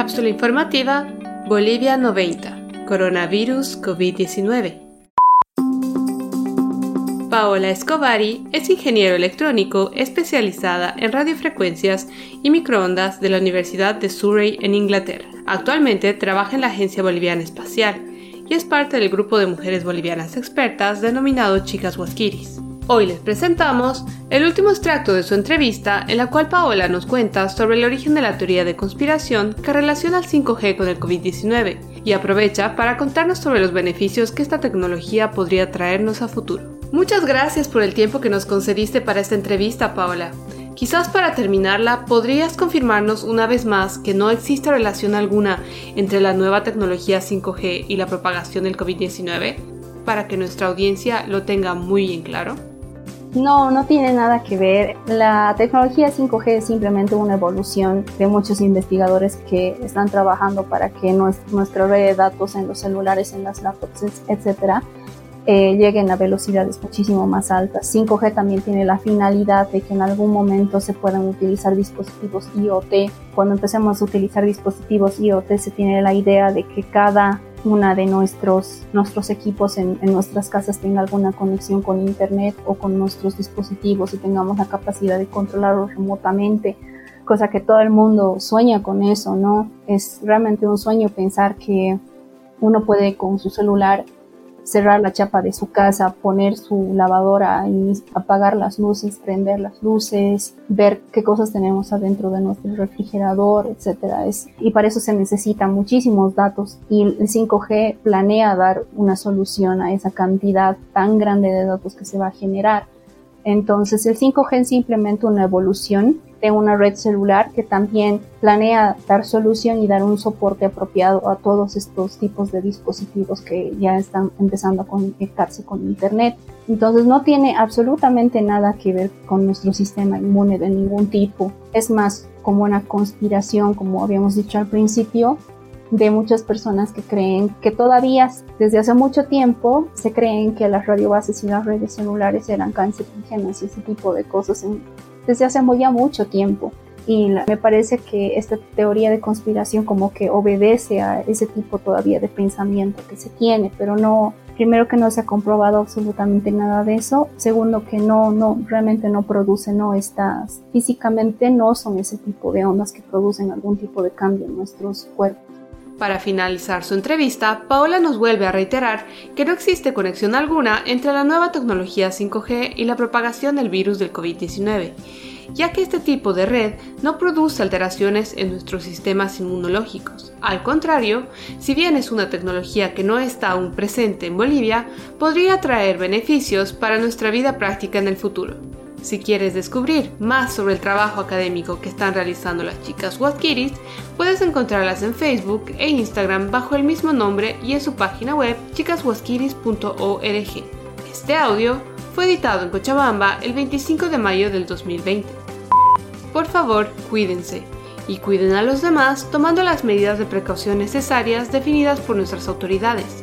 Cápsula informativa Bolivia 90. Coronavirus COVID-19. Paola Escovari es ingeniero electrónico especializada en radiofrecuencias y microondas de la Universidad de Surrey en Inglaterra. Actualmente trabaja en la Agencia Boliviana Espacial y es parte del grupo de mujeres bolivianas expertas denominado Chicas Huasquiris. Hoy les presentamos el último extracto de su entrevista en la cual Paola nos cuenta sobre el origen de la teoría de conspiración que relaciona al 5G con el COVID-19 y aprovecha para contarnos sobre los beneficios que esta tecnología podría traernos a futuro. Muchas gracias por el tiempo que nos concediste para esta entrevista, Paola. Quizás para terminarla, ¿podrías confirmarnos una vez más que no existe relación alguna entre la nueva tecnología 5G y la propagación del COVID-19? Para que nuestra audiencia lo tenga muy en claro. No, no tiene nada que ver. La tecnología 5G es simplemente una evolución de muchos investigadores que están trabajando para que nuestra red de datos en los celulares, en las laptops, etcétera, eh, lleguen a velocidades muchísimo más altas. 5G también tiene la finalidad de que en algún momento se puedan utilizar dispositivos IoT. Cuando empecemos a utilizar dispositivos IoT se tiene la idea de que cada una de nuestros, nuestros equipos en, en, nuestras casas tenga alguna conexión con internet o con nuestros dispositivos y tengamos la capacidad de controlarlos remotamente, cosa que todo el mundo sueña con eso, ¿no? Es realmente un sueño pensar que uno puede con su celular cerrar la chapa de su casa, poner su lavadora y apagar las luces, prender las luces, ver qué cosas tenemos adentro de nuestro refrigerador, etcétera. y para eso se necesitan muchísimos datos y el 5G planea dar una solución a esa cantidad tan grande de datos que se va a generar. Entonces el 5G es simplemente una evolución de una red celular que también planea dar solución y dar un soporte apropiado a todos estos tipos de dispositivos que ya están empezando a conectarse con Internet. Entonces no tiene absolutamente nada que ver con nuestro sistema inmune de ningún tipo. Es más como una conspiración, como habíamos dicho al principio, de muchas personas que creen que todavía desde hace mucho tiempo se creen que las radiobases y las redes celulares eran cancerígenas y ese tipo de cosas desde hace ya mucho tiempo. Y me parece que esta teoría de conspiración como que obedece a ese tipo todavía de pensamiento que se tiene, pero no, primero que no se ha comprobado absolutamente nada de eso, segundo que no, no, realmente no produce, no estas, físicamente no son ese tipo de ondas que producen algún tipo de cambio en nuestros cuerpos. Para finalizar su entrevista, Paola nos vuelve a reiterar que no existe conexión alguna entre la nueva tecnología 5G y la propagación del virus del COVID-19, ya que este tipo de red no produce alteraciones en nuestros sistemas inmunológicos. Al contrario, si bien es una tecnología que no está aún presente en Bolivia, podría traer beneficios para nuestra vida práctica en el futuro. Si quieres descubrir más sobre el trabajo académico que están realizando las chicas Huasquiris, puedes encontrarlas en Facebook e Instagram bajo el mismo nombre y en su página web chicashuasquiris.org. Este audio fue editado en Cochabamba el 25 de mayo del 2020. Por favor, cuídense y cuiden a los demás tomando las medidas de precaución necesarias definidas por nuestras autoridades